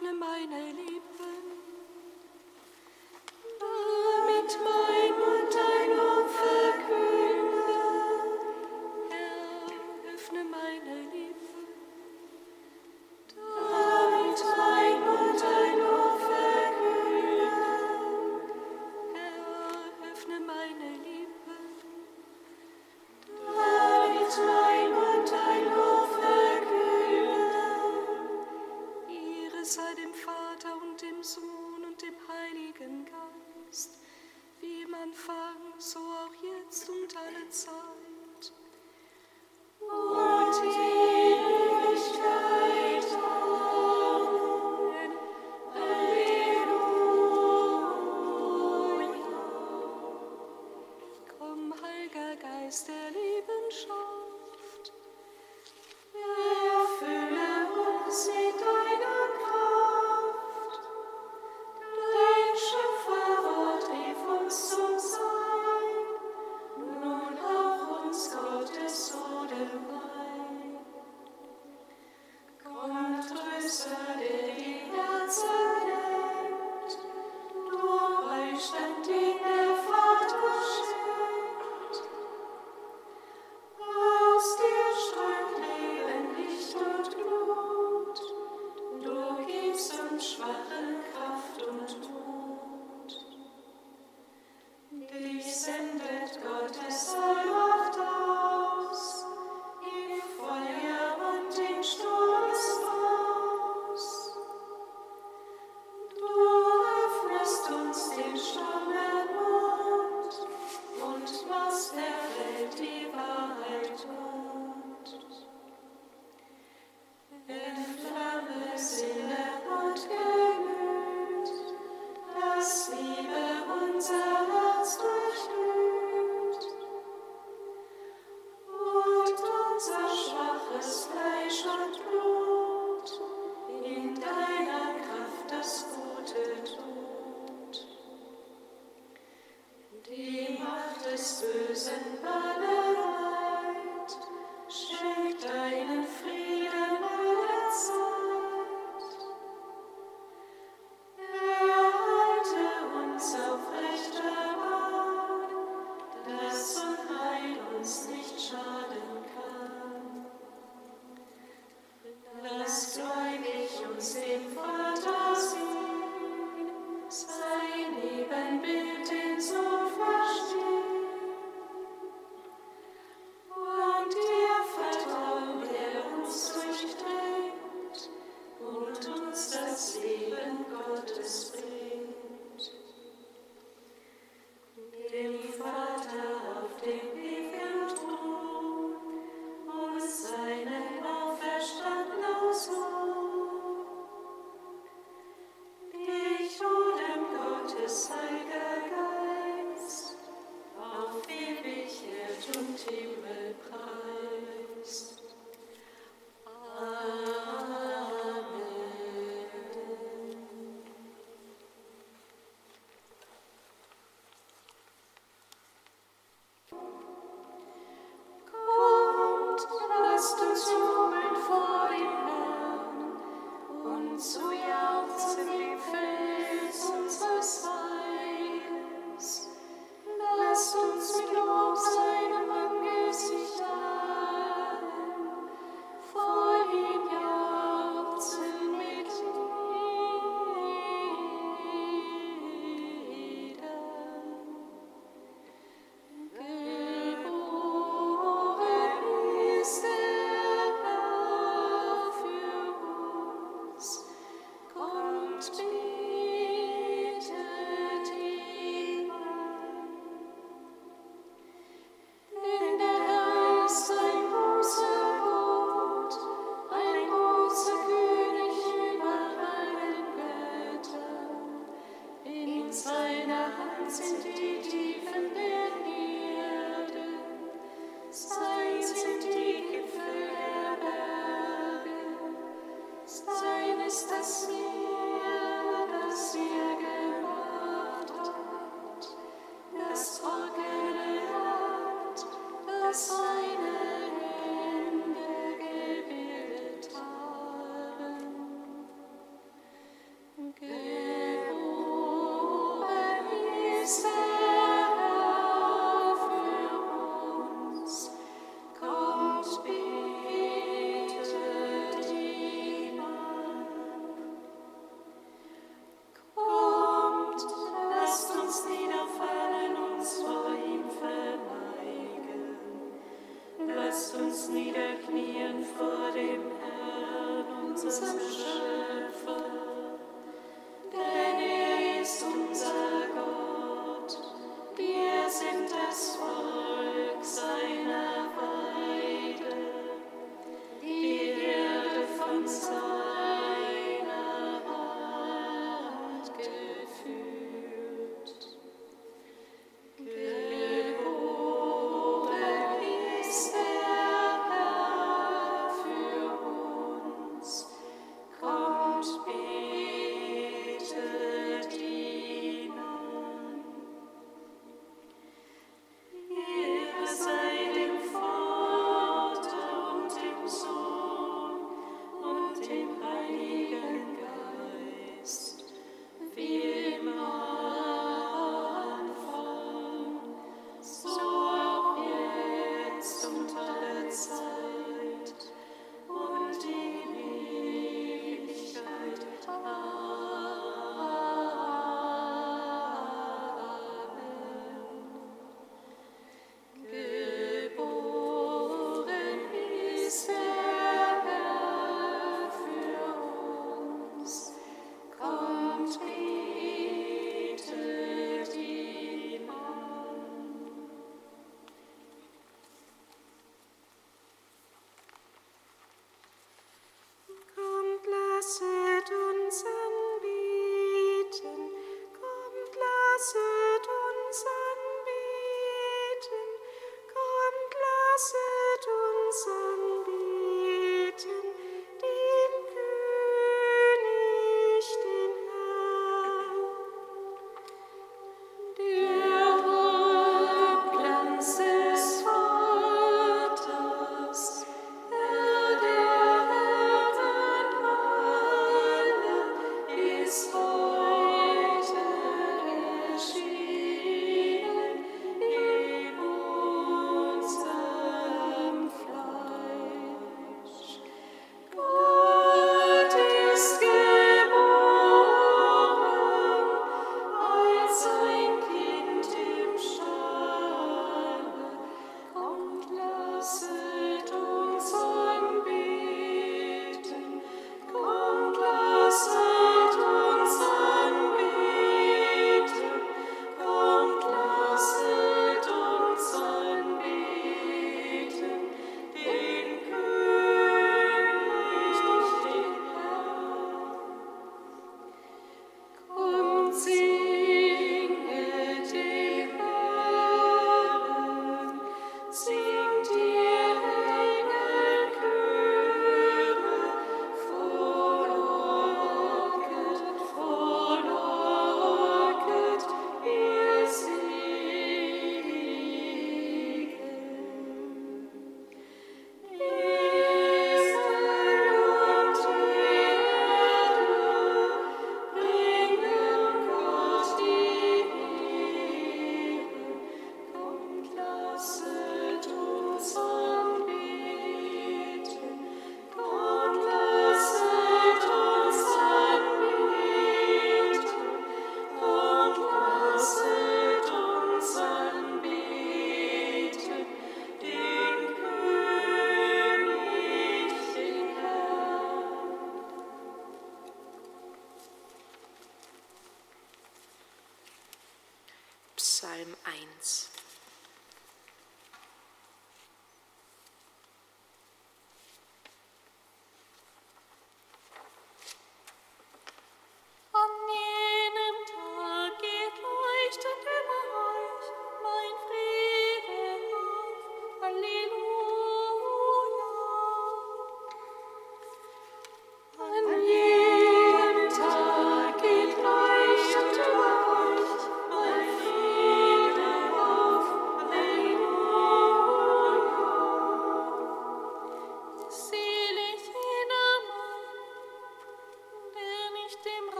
öffne meine Liebe. so minds.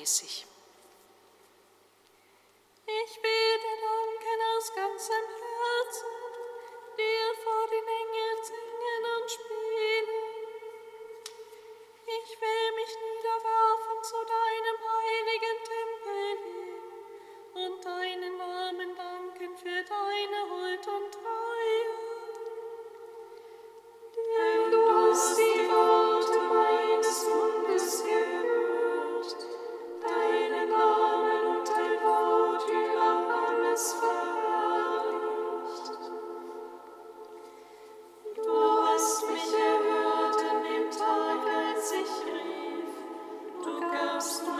dreißig. stop.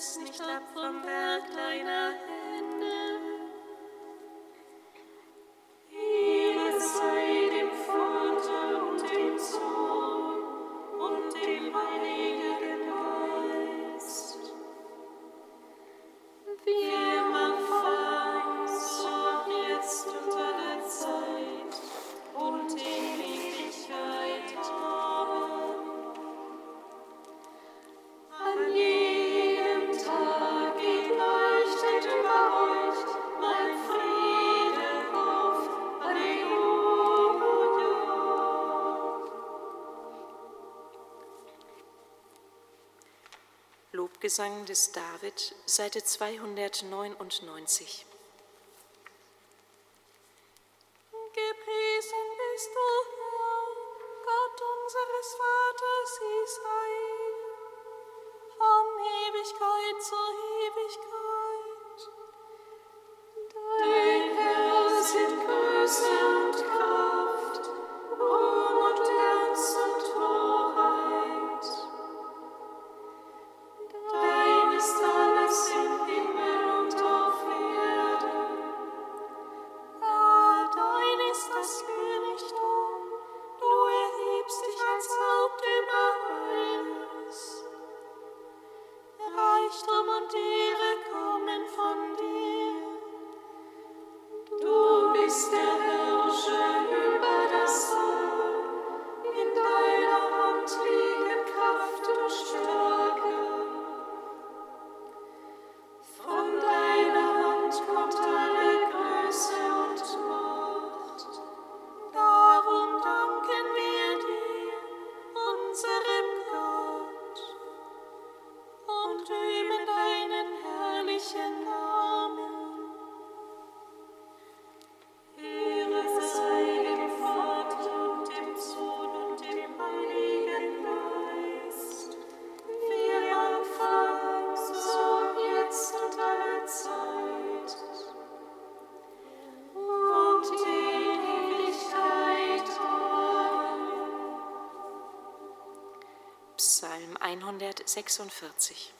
es nicht ab vom Berg deiner Hände. Gesang des David, Seite 299. Gepriesen bist du, Herr, Gott unseres Vaters Israel, von Ewigkeit zu Ewigkeit. Dein Herr sind größer. 46.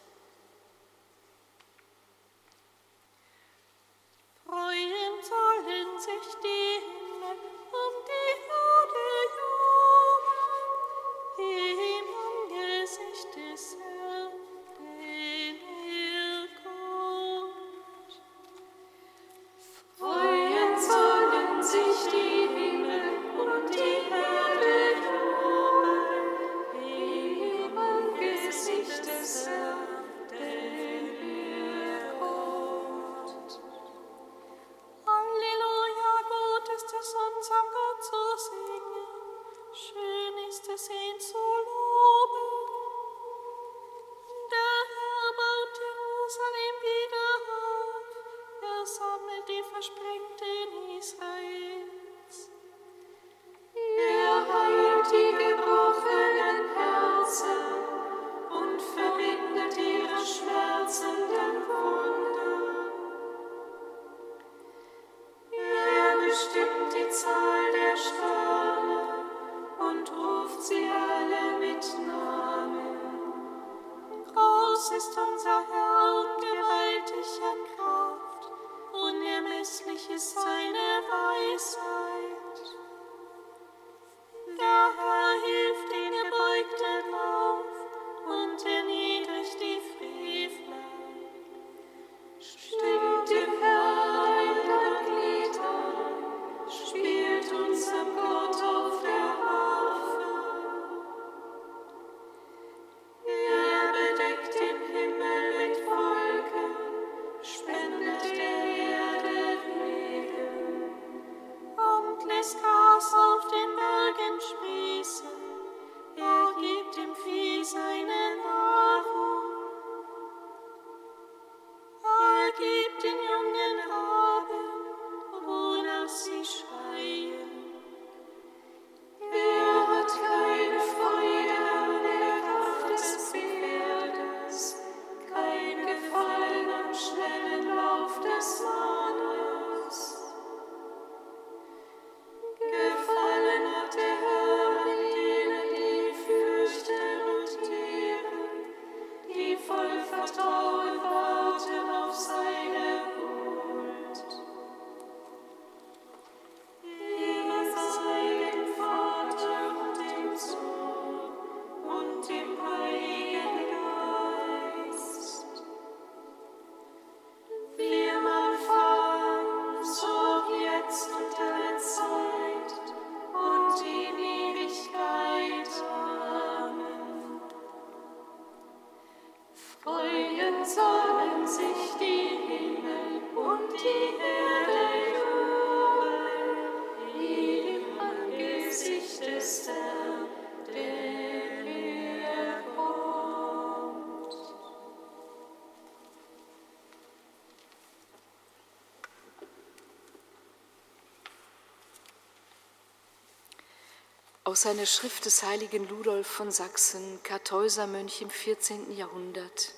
Aus einer Schrift des heiligen Ludolf von Sachsen, Kartäusermönch im 14. Jahrhundert.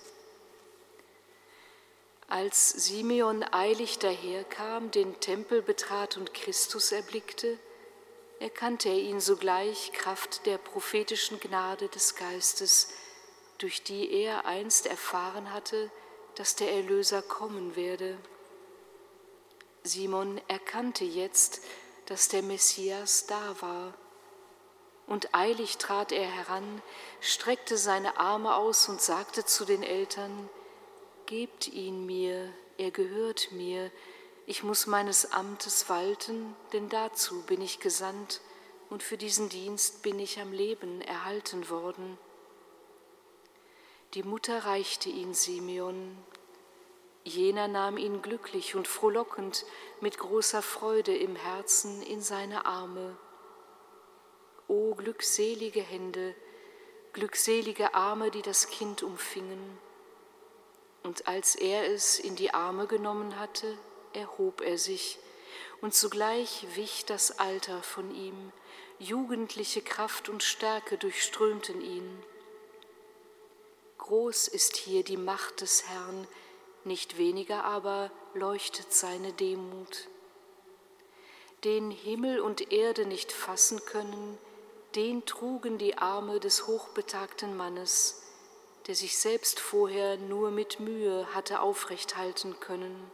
Als Simeon eilig daherkam, den Tempel betrat und Christus erblickte, erkannte er ihn sogleich Kraft der prophetischen Gnade des Geistes, durch die er einst erfahren hatte, dass der Erlöser kommen werde. Simon erkannte jetzt, dass der Messias da war. Und eilig trat er heran, streckte seine Arme aus und sagte zu den Eltern, Gebt ihn mir, er gehört mir, ich muss meines Amtes walten, denn dazu bin ich gesandt und für diesen Dienst bin ich am Leben erhalten worden. Die Mutter reichte ihn Simeon. Jener nahm ihn glücklich und frohlockend mit großer Freude im Herzen in seine Arme. O glückselige Hände, glückselige Arme, die das Kind umfingen. Und als er es in die Arme genommen hatte, erhob er sich, und zugleich wich das Alter von ihm, jugendliche Kraft und Stärke durchströmten ihn. Groß ist hier die Macht des Herrn, nicht weniger aber leuchtet seine Demut. Den Himmel und Erde nicht fassen können, den trugen die Arme des hochbetagten Mannes, der sich selbst vorher nur mit Mühe hatte aufrecht halten können.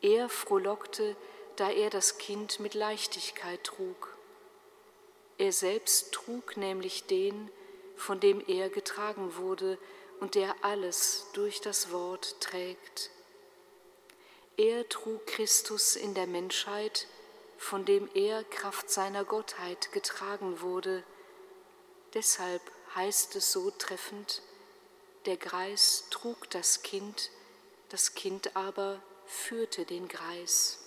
Er frohlockte, da er das Kind mit Leichtigkeit trug. Er selbst trug nämlich den, von dem er getragen wurde und der alles durch das Wort trägt. Er trug Christus in der Menschheit, von dem er Kraft seiner Gottheit getragen wurde. Deshalb heißt es so treffend, der Greis trug das Kind, das Kind aber führte den Greis.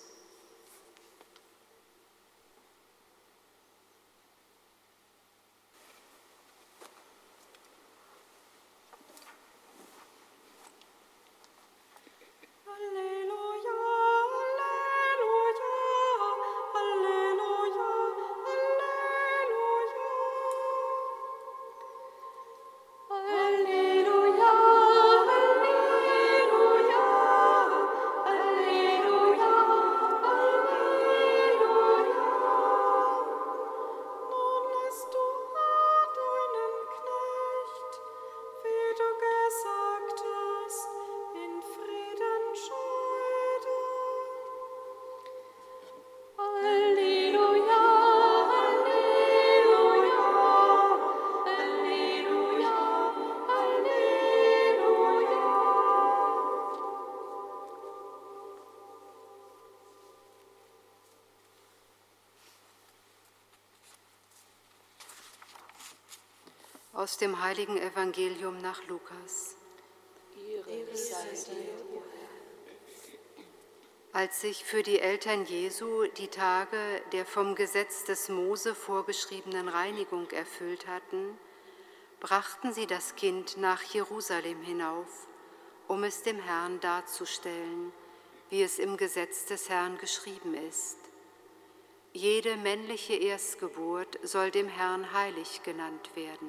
Aus dem heiligen Evangelium nach Lukas. Als sich für die Eltern Jesu die Tage der vom Gesetz des Mose vorgeschriebenen Reinigung erfüllt hatten, brachten sie das Kind nach Jerusalem hinauf, um es dem Herrn darzustellen, wie es im Gesetz des Herrn geschrieben ist. Jede männliche Erstgeburt soll dem Herrn heilig genannt werden.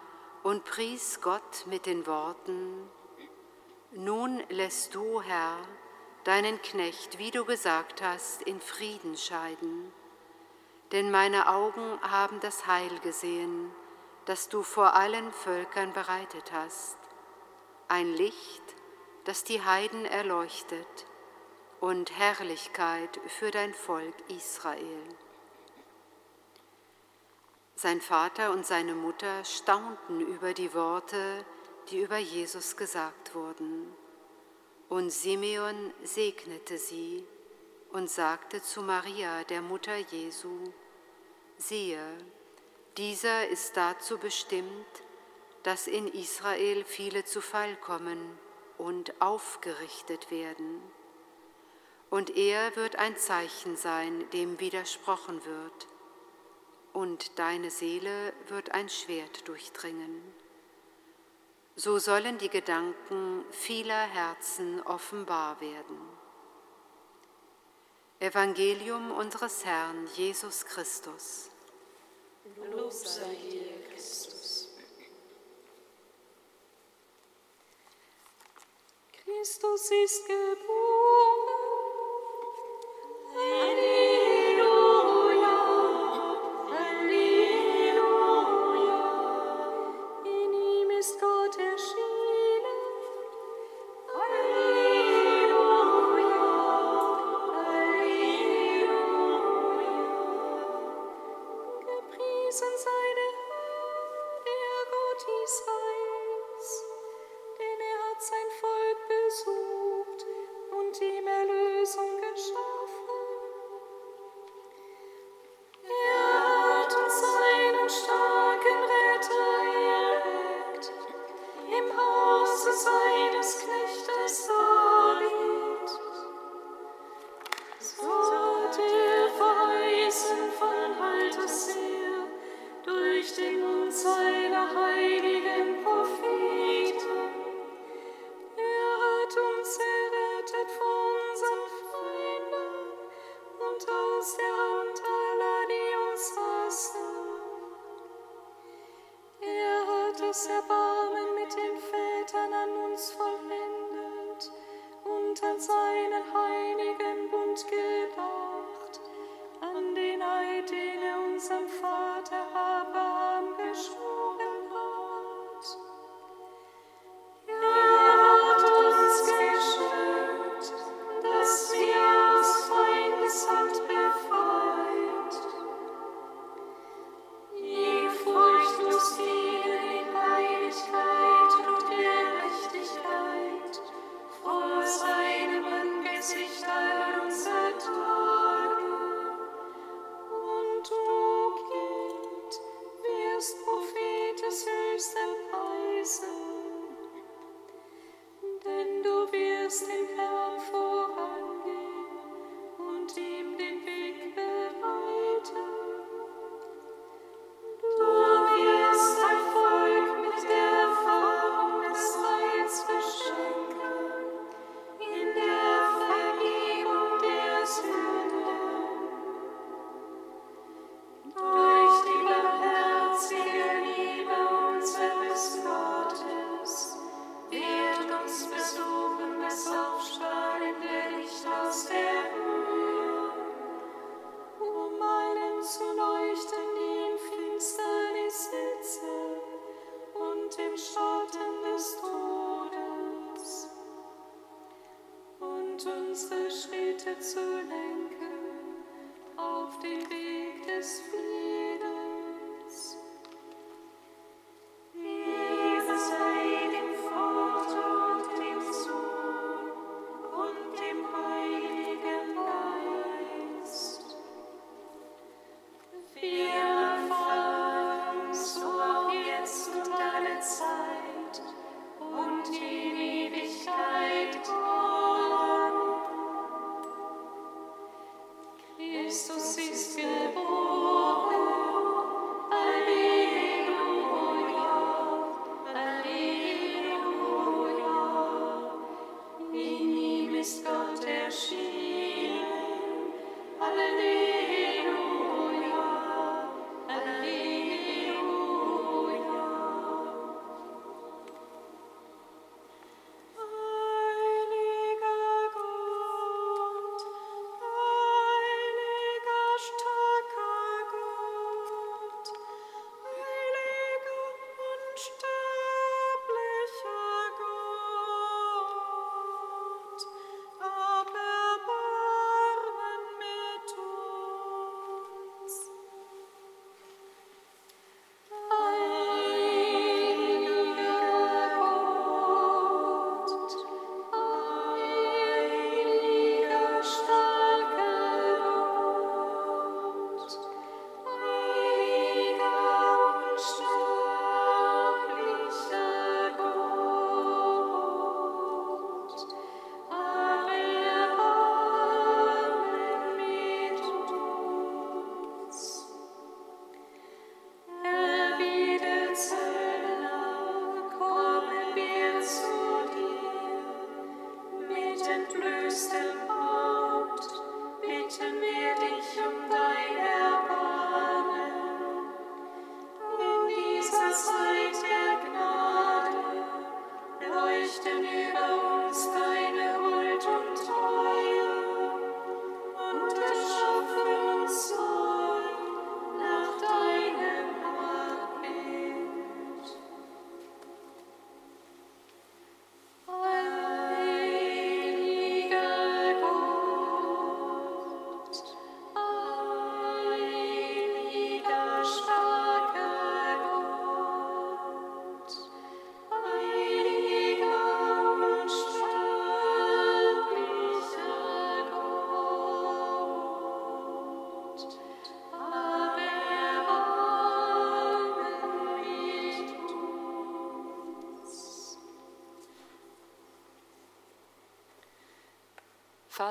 und pries Gott mit den Worten, Nun lässt du, Herr, deinen Knecht, wie du gesagt hast, in Frieden scheiden. Denn meine Augen haben das Heil gesehen, das du vor allen Völkern bereitet hast, ein Licht, das die Heiden erleuchtet und Herrlichkeit für dein Volk Israel. Sein Vater und seine Mutter staunten über die Worte, die über Jesus gesagt wurden. Und Simeon segnete sie und sagte zu Maria, der Mutter Jesu, siehe, dieser ist dazu bestimmt, dass in Israel viele zu Fall kommen und aufgerichtet werden. Und er wird ein Zeichen sein, dem widersprochen wird, und deine Seele wird ein Schwert durchdringen. So sollen die Gedanken vieler Herzen offenbar werden. Evangelium unseres Herrn Jesus Christus. Lob sei dir, Christus. Christus ist geboren. Er hat das Erbarmen mit den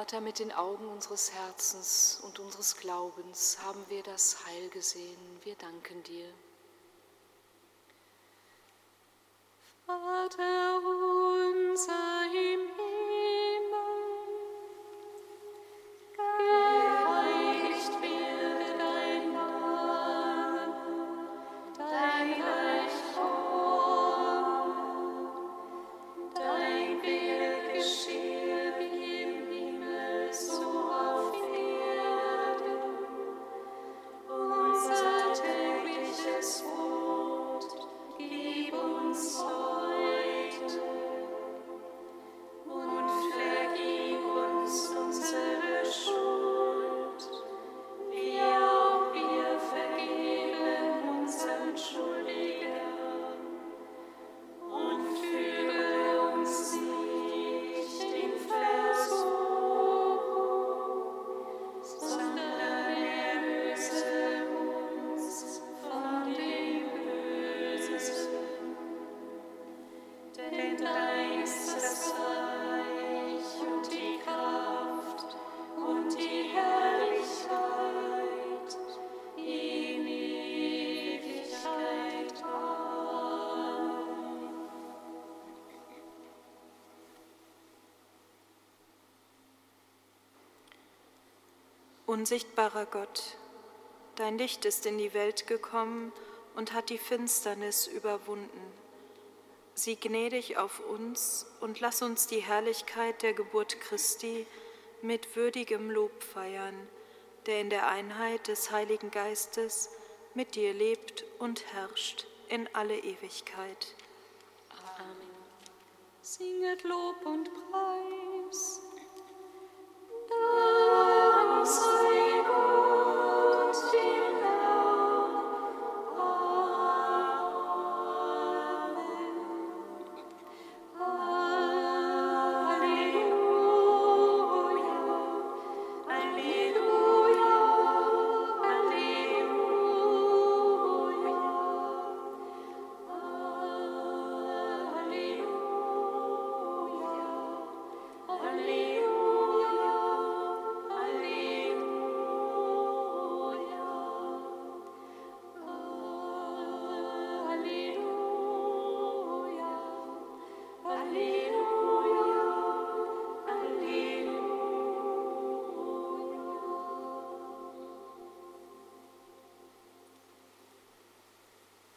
Vater, mit den Augen unseres Herzens und unseres Glaubens haben wir das Heil gesehen. Wir danken dir. Unsichtbarer Gott, dein Licht ist in die Welt gekommen und hat die Finsternis überwunden. Sieh gnädig auf uns und lass uns die Herrlichkeit der Geburt Christi mit würdigem Lob feiern, der in der Einheit des Heiligen Geistes mit dir lebt und herrscht in alle Ewigkeit. Amen. Singet Lob und Preis.